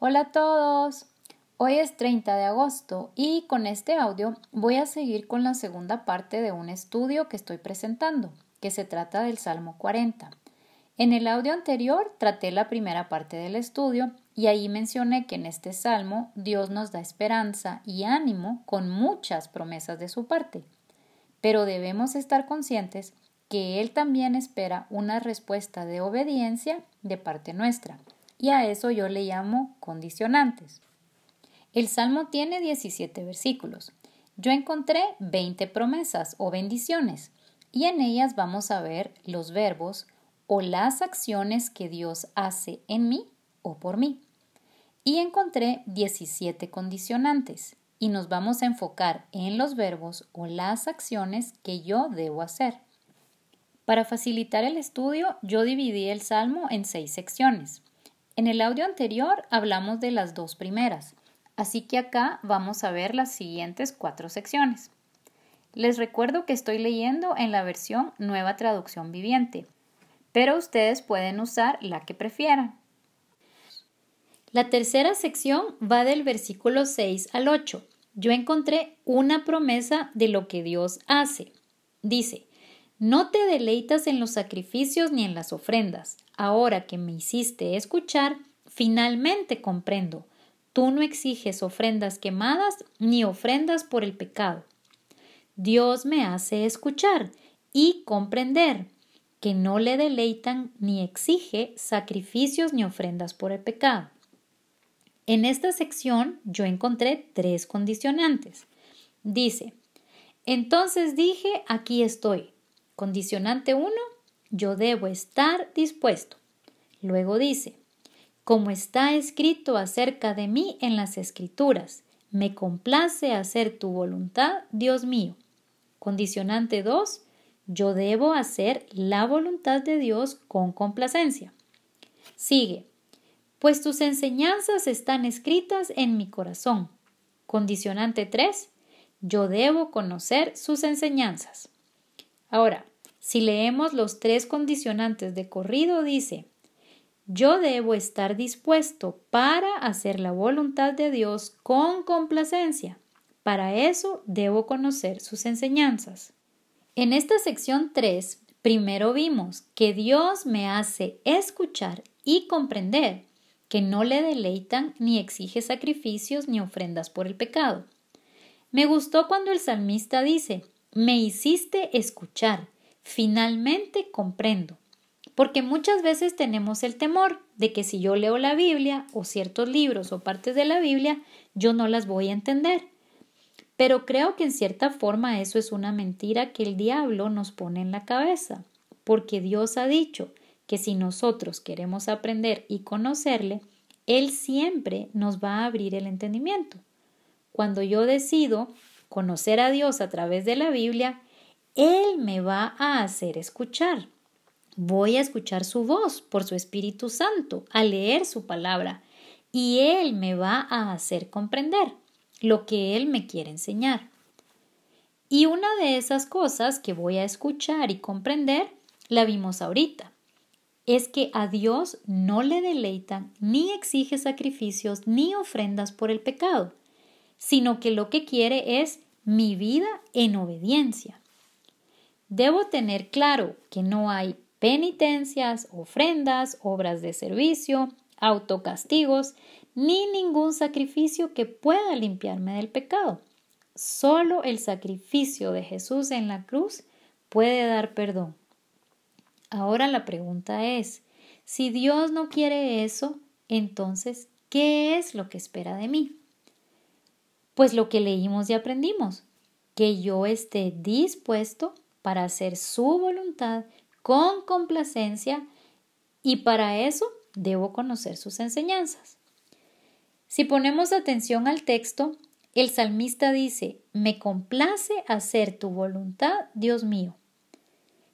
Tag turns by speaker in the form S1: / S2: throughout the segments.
S1: Hola a todos. Hoy es 30 de agosto y con este audio voy a seguir con la segunda parte de un estudio que estoy presentando, que se trata del Salmo 40. En el audio anterior traté la primera parte del estudio y ahí mencioné que en este salmo Dios nos da esperanza y ánimo con muchas promesas de su parte. Pero debemos estar conscientes que Él también espera una respuesta de obediencia de parte nuestra y a eso yo le llamo condicionantes. El Salmo tiene 17 versículos. Yo encontré 20 promesas o bendiciones y en ellas vamos a ver los verbos o las acciones que Dios hace en mí o por mí. Y encontré 17 condicionantes y nos vamos a enfocar en los verbos o las acciones que yo debo hacer. Para facilitar el estudio, yo dividí el Salmo en seis secciones. En el audio anterior hablamos de las dos primeras, así que acá vamos a ver las siguientes cuatro secciones. Les recuerdo que estoy leyendo en la versión Nueva Traducción Viviente, pero ustedes pueden usar la que prefieran. La tercera sección va del versículo 6 al 8. Yo encontré una promesa de lo que Dios hace. Dice, no te deleitas en los sacrificios ni en las ofrendas. Ahora que me hiciste escuchar, finalmente comprendo. Tú no exiges ofrendas quemadas ni ofrendas por el pecado. Dios me hace escuchar y comprender que no le deleitan ni exige sacrificios ni ofrendas por el pecado. En esta sección yo encontré tres condicionantes. Dice, entonces dije, aquí estoy. Condicionante 1, yo debo estar dispuesto. Luego dice, como está escrito acerca de mí en las escrituras, me complace hacer tu voluntad, Dios mío. Condicionante 2, yo debo hacer la voluntad de Dios con complacencia. Sigue, pues tus enseñanzas están escritas en mi corazón. Condicionante 3, yo debo conocer sus enseñanzas. Ahora, si leemos los tres condicionantes de corrido, dice, yo debo estar dispuesto para hacer la voluntad de Dios con complacencia. Para eso debo conocer sus enseñanzas. En esta sección 3, primero vimos que Dios me hace escuchar y comprender que no le deleitan ni exige sacrificios ni ofrendas por el pecado. Me gustó cuando el salmista dice, me hiciste escuchar, finalmente comprendo. Porque muchas veces tenemos el temor de que si yo leo la Biblia o ciertos libros o partes de la Biblia, yo no las voy a entender. Pero creo que en cierta forma eso es una mentira que el diablo nos pone en la cabeza, porque Dios ha dicho que si nosotros queremos aprender y conocerle, Él siempre nos va a abrir el entendimiento. Cuando yo decido conocer a Dios a través de la Biblia, Él me va a hacer escuchar. Voy a escuchar su voz por su Espíritu Santo, a leer su palabra, y Él me va a hacer comprender lo que Él me quiere enseñar. Y una de esas cosas que voy a escuchar y comprender la vimos ahorita. Es que a Dios no le deleitan ni exige sacrificios ni ofrendas por el pecado, sino que lo que quiere es mi vida en obediencia. Debo tener claro que no hay penitencias, ofrendas, obras de servicio, autocastigos, ni ningún sacrificio que pueda limpiarme del pecado. Solo el sacrificio de Jesús en la cruz puede dar perdón. Ahora la pregunta es, si Dios no quiere eso, entonces, ¿qué es lo que espera de mí? Pues lo que leímos y aprendimos, que yo esté dispuesto para hacer su voluntad con complacencia y para eso debo conocer sus enseñanzas. Si ponemos atención al texto, el salmista dice, me complace hacer tu voluntad, Dios mío.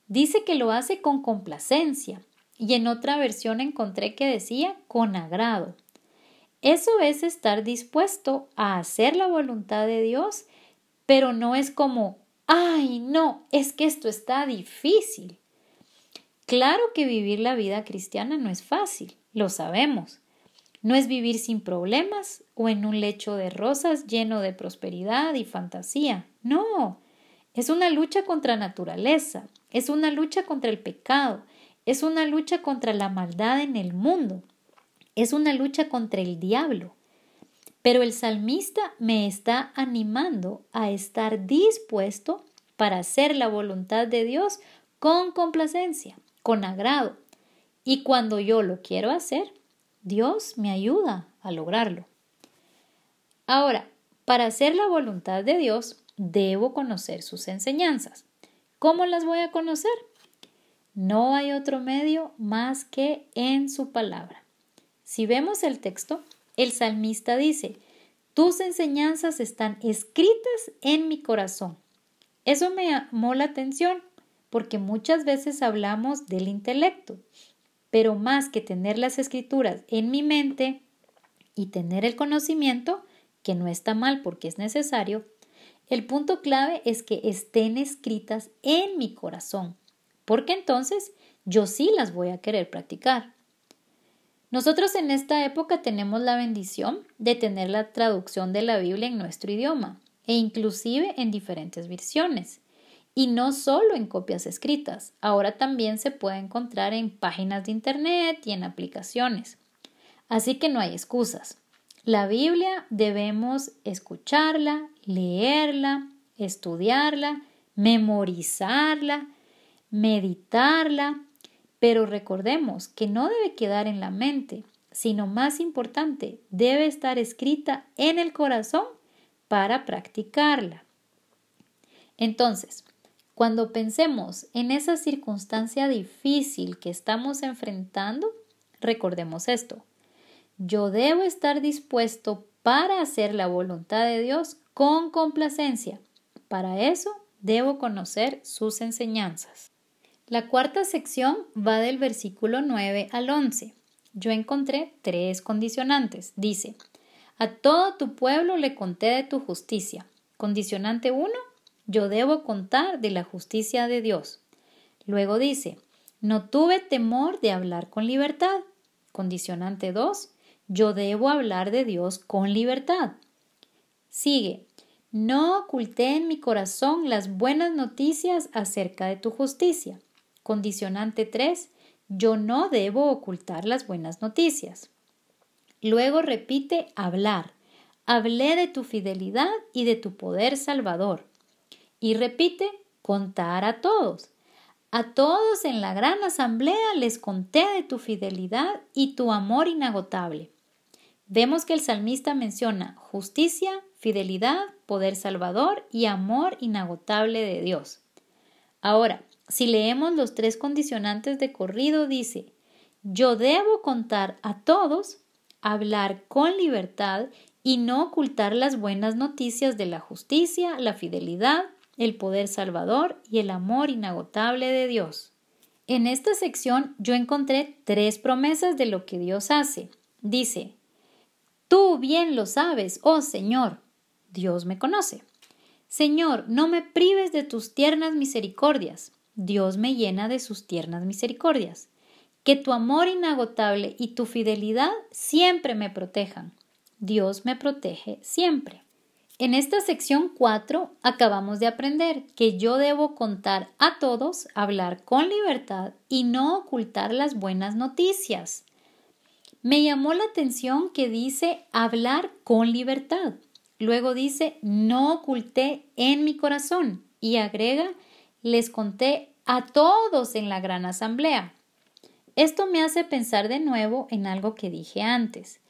S1: Dice que lo hace con complacencia y en otra versión encontré que decía con agrado. Eso es estar dispuesto a hacer la voluntad de Dios, pero no es como, ay, no, es que esto está difícil. Claro que vivir la vida cristiana no es fácil, lo sabemos. No es vivir sin problemas o en un lecho de rosas lleno de prosperidad y fantasía. No, es una lucha contra naturaleza, es una lucha contra el pecado, es una lucha contra la maldad en el mundo, es una lucha contra el diablo. Pero el salmista me está animando a estar dispuesto para hacer la voluntad de Dios con complacencia, con agrado. Y cuando yo lo quiero hacer, Dios me ayuda a lograrlo. Ahora, para hacer la voluntad de Dios, debo conocer sus enseñanzas. ¿Cómo las voy a conocer? No hay otro medio más que en su palabra. Si vemos el texto, el salmista dice, tus enseñanzas están escritas en mi corazón. Eso me llamó la atención porque muchas veces hablamos del intelecto, pero más que tener las escrituras en mi mente y tener el conocimiento, que no está mal porque es necesario, el punto clave es que estén escritas en mi corazón, porque entonces yo sí las voy a querer practicar. Nosotros en esta época tenemos la bendición de tener la traducción de la Biblia en nuestro idioma e inclusive en diferentes versiones. Y no solo en copias escritas, ahora también se puede encontrar en páginas de Internet y en aplicaciones. Así que no hay excusas. La Biblia debemos escucharla, leerla, estudiarla, memorizarla, meditarla, pero recordemos que no debe quedar en la mente, sino más importante, debe estar escrita en el corazón para practicarla. Entonces, cuando pensemos en esa circunstancia difícil que estamos enfrentando, recordemos esto. Yo debo estar dispuesto para hacer la voluntad de Dios con complacencia. Para eso debo conocer sus enseñanzas. La cuarta sección va del versículo 9 al 11. Yo encontré tres condicionantes. Dice, a todo tu pueblo le conté de tu justicia. Condicionante 1, yo debo contar de la justicia de Dios. Luego dice, no tuve temor de hablar con libertad. Condicionante 2, yo debo hablar de Dios con libertad. Sigue, no oculté en mi corazón las buenas noticias acerca de tu justicia. Condicionante 3, yo no debo ocultar las buenas noticias. Luego repite hablar. Hablé de tu fidelidad y de tu poder salvador. Y repite contar a todos. A todos en la gran asamblea les conté de tu fidelidad y tu amor inagotable. Vemos que el salmista menciona justicia, fidelidad, poder salvador y amor inagotable de Dios. Ahora, si leemos los tres condicionantes de corrido, dice, yo debo contar a todos hablar con libertad y no ocultar las buenas noticias de la justicia, la fidelidad, el poder salvador y el amor inagotable de Dios. En esta sección yo encontré tres promesas de lo que Dios hace. Dice, Tú bien lo sabes, oh Señor. Dios me conoce. Señor, no me prives de tus tiernas misericordias. Dios me llena de sus tiernas misericordias que tu amor inagotable y tu fidelidad siempre me protejan. Dios me protege siempre. En esta sección 4 acabamos de aprender que yo debo contar a todos, hablar con libertad y no ocultar las buenas noticias. Me llamó la atención que dice hablar con libertad. Luego dice no oculté en mi corazón y agrega les conté a todos en la gran asamblea. Esto me hace pensar de nuevo en algo que dije antes.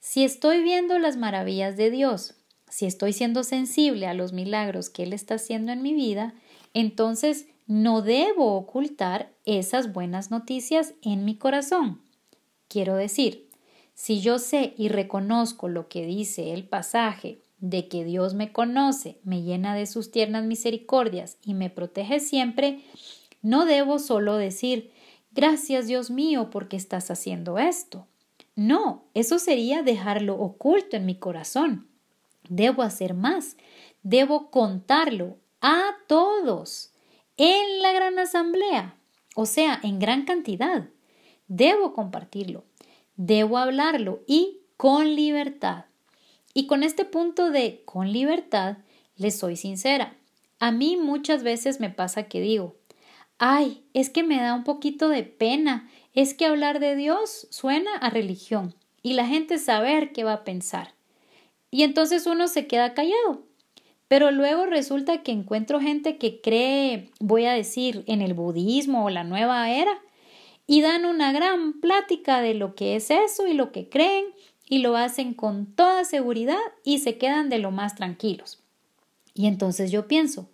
S1: Si estoy viendo las maravillas de Dios, si estoy siendo sensible a los milagros que Él está haciendo en mi vida, entonces no debo ocultar esas buenas noticias en mi corazón. Quiero decir, si yo sé y reconozco lo que dice el pasaje de que Dios me conoce, me llena de sus tiernas misericordias y me protege siempre, no debo solo decir Gracias Dios mío porque estás haciendo esto. No, eso sería dejarlo oculto en mi corazón. Debo hacer más. Debo contarlo a todos en la gran asamblea, o sea, en gran cantidad. Debo compartirlo. Debo hablarlo y con libertad. Y con este punto de con libertad, les soy sincera. A mí muchas veces me pasa que digo, ay, es que me da un poquito de pena, es que hablar de Dios suena a religión y la gente saber qué va a pensar. Y entonces uno se queda callado. Pero luego resulta que encuentro gente que cree, voy a decir, en el budismo o la nueva era, y dan una gran plática de lo que es eso y lo que creen, y lo hacen con toda seguridad y se quedan de lo más tranquilos. Y entonces yo pienso,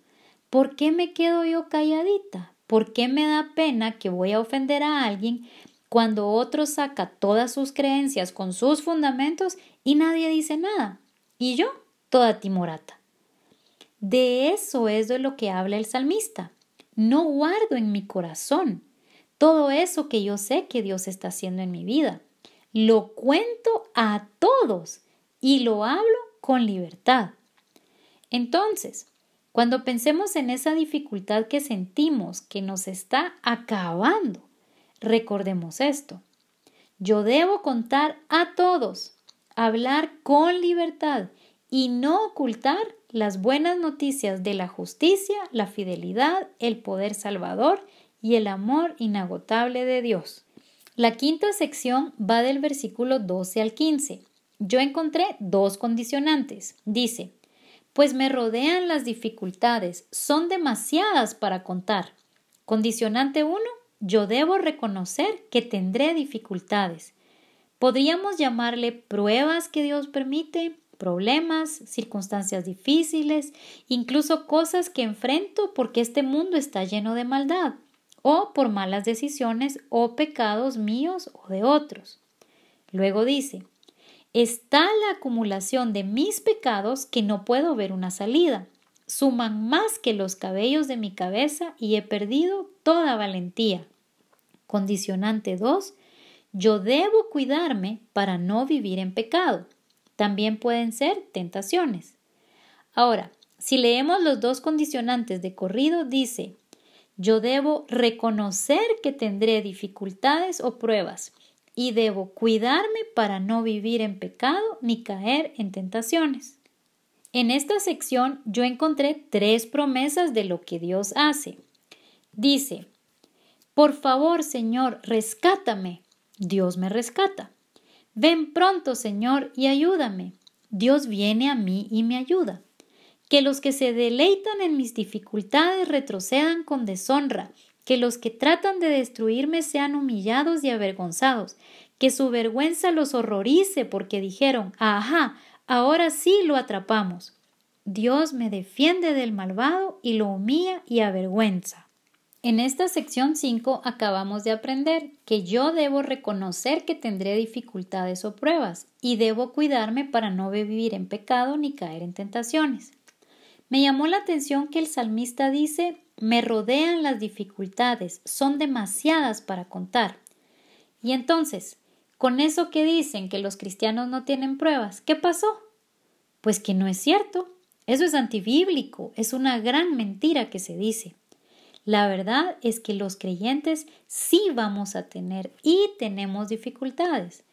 S1: ¿por qué me quedo yo calladita? ¿Por qué me da pena que voy a ofender a alguien cuando otro saca todas sus creencias con sus fundamentos y nadie dice nada? Y yo, toda timorata. De eso es de lo que habla el salmista. No guardo en mi corazón todo eso que yo sé que Dios está haciendo en mi vida. Lo cuento a todos y lo hablo con libertad. Entonces, cuando pensemos en esa dificultad que sentimos que nos está acabando, recordemos esto. Yo debo contar a todos, hablar con libertad y no ocultar las buenas noticias de la justicia, la fidelidad, el poder salvador y el amor inagotable de Dios. La quinta sección va del versículo 12 al 15. Yo encontré dos condicionantes. Dice, pues me rodean las dificultades, son demasiadas para contar. Condicionante 1, yo debo reconocer que tendré dificultades. Podríamos llamarle pruebas que Dios permite, problemas, circunstancias difíciles, incluso cosas que enfrento porque este mundo está lleno de maldad o por malas decisiones o pecados míos o de otros. Luego dice, está la acumulación de mis pecados que no puedo ver una salida. Suman más que los cabellos de mi cabeza y he perdido toda valentía. Condicionante 2. Yo debo cuidarme para no vivir en pecado. También pueden ser tentaciones. Ahora, si leemos los dos condicionantes de corrido, dice, yo debo reconocer que tendré dificultades o pruebas y debo cuidarme para no vivir en pecado ni caer en tentaciones. En esta sección yo encontré tres promesas de lo que Dios hace. Dice, por favor, Señor, rescátame. Dios me rescata. Ven pronto, Señor, y ayúdame. Dios viene a mí y me ayuda que los que se deleitan en mis dificultades retrocedan con deshonra, que los que tratan de destruirme sean humillados y avergonzados, que su vergüenza los horrorice porque dijeron, ajá, ahora sí lo atrapamos. Dios me defiende del malvado y lo humilla y avergüenza. En esta sección 5 acabamos de aprender que yo debo reconocer que tendré dificultades o pruebas y debo cuidarme para no vivir en pecado ni caer en tentaciones. Me llamó la atención que el salmista dice me rodean las dificultades, son demasiadas para contar. Y entonces, con eso que dicen que los cristianos no tienen pruebas, ¿qué pasó? Pues que no es cierto. Eso es antibíblico, es una gran mentira que se dice. La verdad es que los creyentes sí vamos a tener y tenemos dificultades.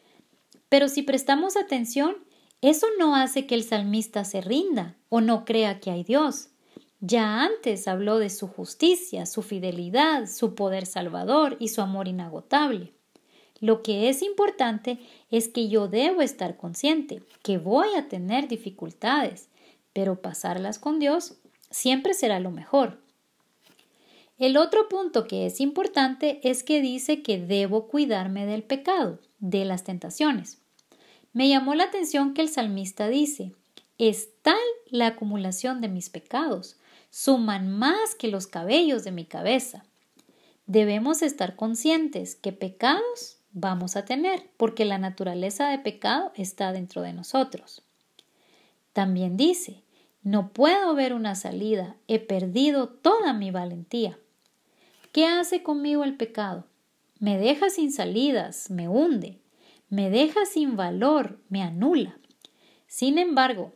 S1: Pero si prestamos atención, eso no hace que el salmista se rinda o no crea que hay Dios. Ya antes habló de su justicia, su fidelidad, su poder salvador y su amor inagotable. Lo que es importante es que yo debo estar consciente que voy a tener dificultades, pero pasarlas con Dios siempre será lo mejor. El otro punto que es importante es que dice que debo cuidarme del pecado, de las tentaciones. Me llamó la atención que el salmista dice, es tal la acumulación de mis pecados, suman más que los cabellos de mi cabeza. Debemos estar conscientes que pecados vamos a tener, porque la naturaleza de pecado está dentro de nosotros. También dice, no puedo ver una salida, he perdido toda mi valentía. ¿Qué hace conmigo el pecado? Me deja sin salidas, me hunde, me deja sin valor, me anula. Sin embargo,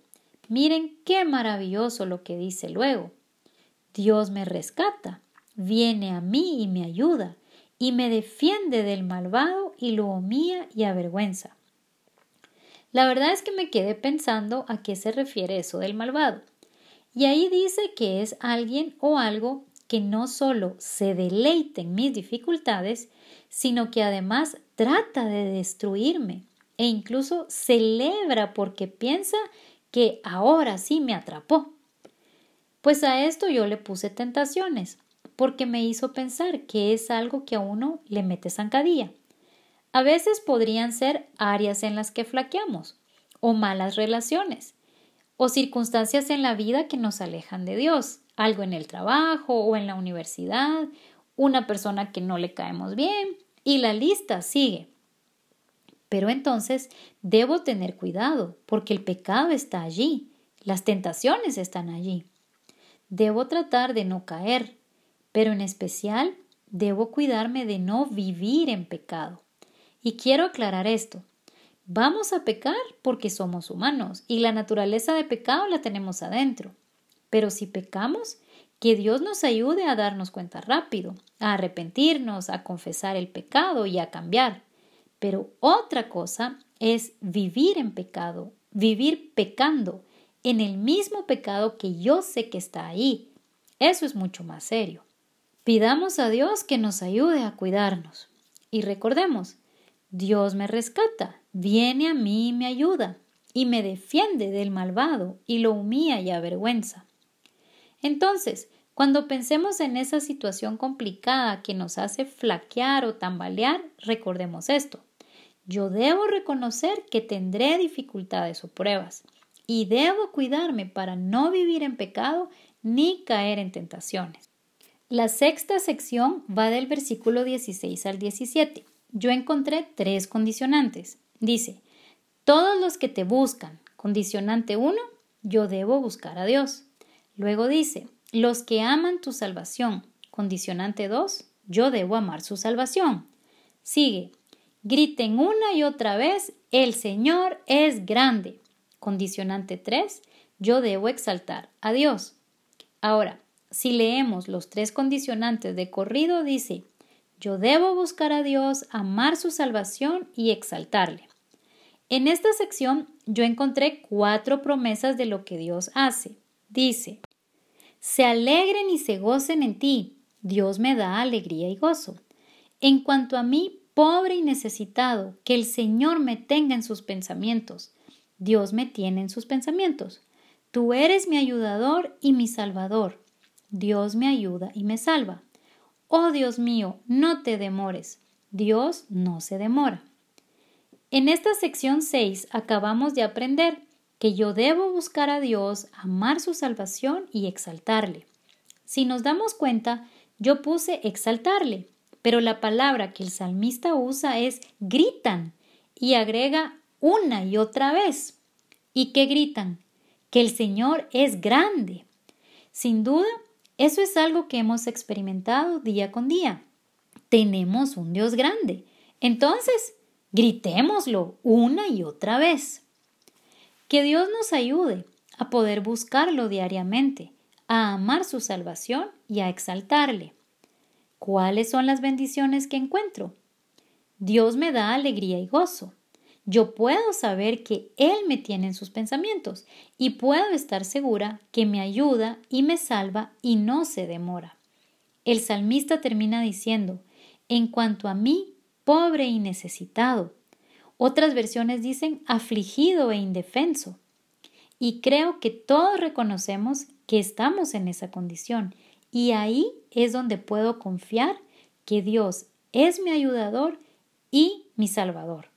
S1: miren qué maravilloso lo que dice luego. Dios me rescata, viene a mí y me ayuda, y me defiende del malvado y lo humilla y avergüenza. La verdad es que me quedé pensando a qué se refiere eso del malvado. Y ahí dice que es alguien o algo que no solo se deleite en mis dificultades, sino que además trata de destruirme e incluso celebra porque piensa que ahora sí me atrapó. Pues a esto yo le puse tentaciones, porque me hizo pensar que es algo que a uno le mete zancadilla. A veces podrían ser áreas en las que flaqueamos, o malas relaciones, o circunstancias en la vida que nos alejan de Dios, algo en el trabajo o en la universidad, una persona que no le caemos bien, y la lista sigue. Pero entonces debo tener cuidado, porque el pecado está allí, las tentaciones están allí. Debo tratar de no caer, pero en especial debo cuidarme de no vivir en pecado. Y quiero aclarar esto. Vamos a pecar porque somos humanos y la naturaleza de pecado la tenemos adentro. Pero si pecamos, que Dios nos ayude a darnos cuenta rápido, a arrepentirnos, a confesar el pecado y a cambiar. Pero otra cosa es vivir en pecado, vivir pecando, en el mismo pecado que yo sé que está ahí. Eso es mucho más serio. Pidamos a Dios que nos ayude a cuidarnos. Y recordemos, Dios me rescata, viene a mí y me ayuda, y me defiende del malvado y lo humilla y avergüenza. Entonces, cuando pensemos en esa situación complicada que nos hace flaquear o tambalear, recordemos esto. Yo debo reconocer que tendré dificultades o pruebas y debo cuidarme para no vivir en pecado ni caer en tentaciones. La sexta sección va del versículo 16 al 17. Yo encontré tres condicionantes. Dice, todos los que te buscan, condicionante 1, yo debo buscar a Dios. Luego dice, los que aman tu salvación, condicionante 2, yo debo amar su salvación. Sigue, griten una y otra vez, el Señor es grande. Condicionante 3, yo debo exaltar a Dios. Ahora, si leemos los tres condicionantes de corrido, dice, yo debo buscar a Dios, amar su salvación y exaltarle. En esta sección yo encontré cuatro promesas de lo que Dios hace. Dice, se alegren y se gocen en ti. Dios me da alegría y gozo. En cuanto a mí, pobre y necesitado, que el Señor me tenga en sus pensamientos. Dios me tiene en sus pensamientos. Tú eres mi ayudador y mi salvador. Dios me ayuda y me salva. Oh Dios mío, no te demores. Dios no se demora. En esta sección 6 acabamos de aprender que yo debo buscar a Dios, amar su salvación y exaltarle. Si nos damos cuenta, yo puse exaltarle, pero la palabra que el salmista usa es gritan y agrega una y otra vez. ¿Y qué gritan? Que el Señor es grande. Sin duda, eso es algo que hemos experimentado día con día. Tenemos un Dios grande. Entonces, gritémoslo una y otra vez. Que Dios nos ayude a poder buscarlo diariamente, a amar su salvación y a exaltarle. ¿Cuáles son las bendiciones que encuentro? Dios me da alegría y gozo. Yo puedo saber que Él me tiene en sus pensamientos y puedo estar segura que me ayuda y me salva y no se demora. El salmista termina diciendo, en cuanto a mí, pobre y necesitado. Otras versiones dicen afligido e indefenso. Y creo que todos reconocemos que estamos en esa condición y ahí es donde puedo confiar que Dios es mi ayudador y mi salvador.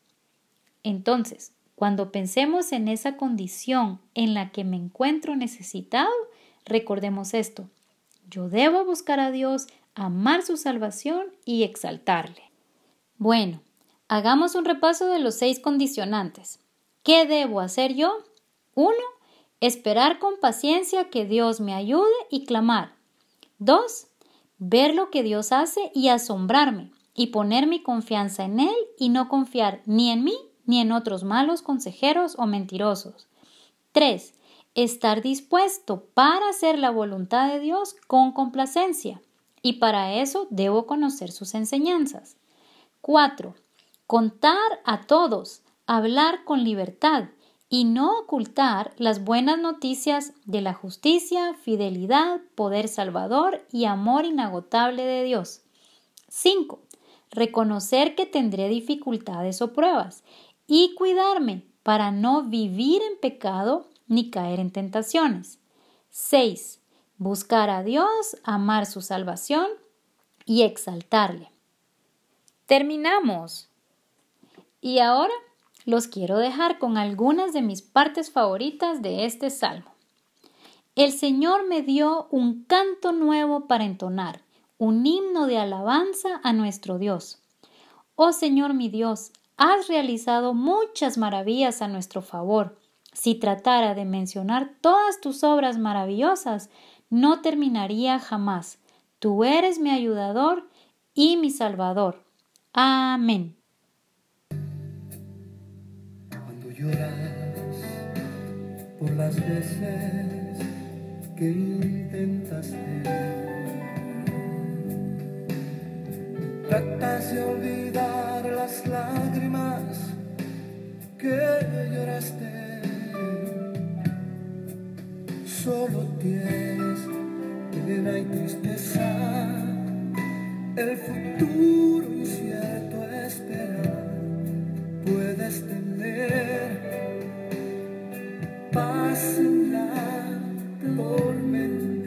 S1: Entonces, cuando pensemos en esa condición en la que me encuentro necesitado, recordemos esto. Yo debo buscar a Dios, amar su salvación y exaltarle. Bueno, hagamos un repaso de los seis condicionantes. ¿Qué debo hacer yo? Uno, esperar con paciencia que Dios me ayude y clamar. Dos, ver lo que Dios hace y asombrarme y poner mi confianza en Él y no confiar ni en mí ni en otros malos consejeros o mentirosos. 3. Estar dispuesto para hacer la voluntad de Dios con complacencia. Y para eso debo conocer sus enseñanzas. 4. Contar a todos, hablar con libertad y no ocultar las buenas noticias de la justicia, fidelidad, poder salvador y amor inagotable de Dios. 5. Reconocer que tendré dificultades o pruebas y cuidarme para no vivir en pecado ni caer en tentaciones. 6. Buscar a Dios, amar su salvación y exaltarle. Terminamos. Y ahora los quiero dejar con algunas de mis partes favoritas de este salmo. El Señor me dio un canto nuevo para entonar, un himno de alabanza a nuestro Dios. Oh Señor mi Dios, has realizado muchas maravillas a nuestro favor. Si tratara de mencionar todas tus obras maravillosas, no terminaría jamás. Tú eres mi ayudador y mi salvador. Amén.
S2: Por las veces que intentaste. Tratas de olvidar las lágrimas que lloraste. Solo tienes pena y tristeza, el futuro incierto esperar. Puedes tener paz en la tormenta.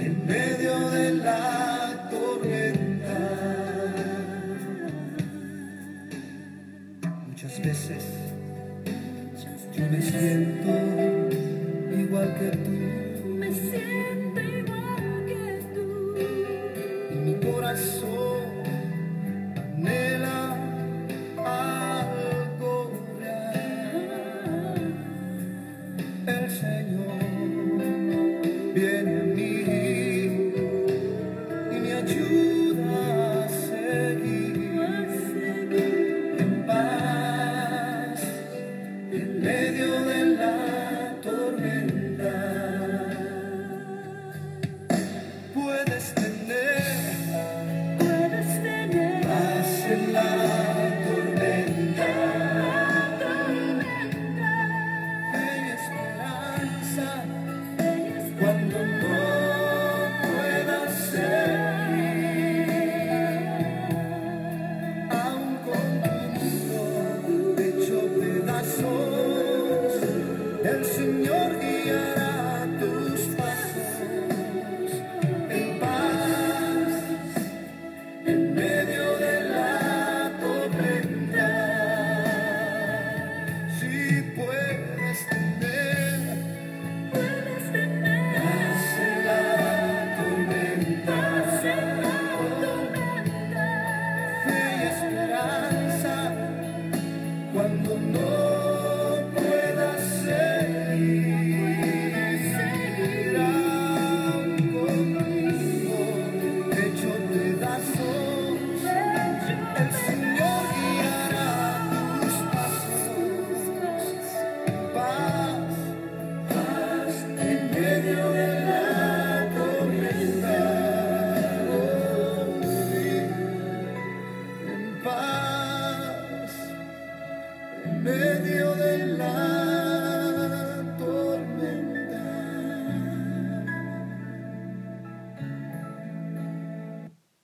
S2: En medio de la with us.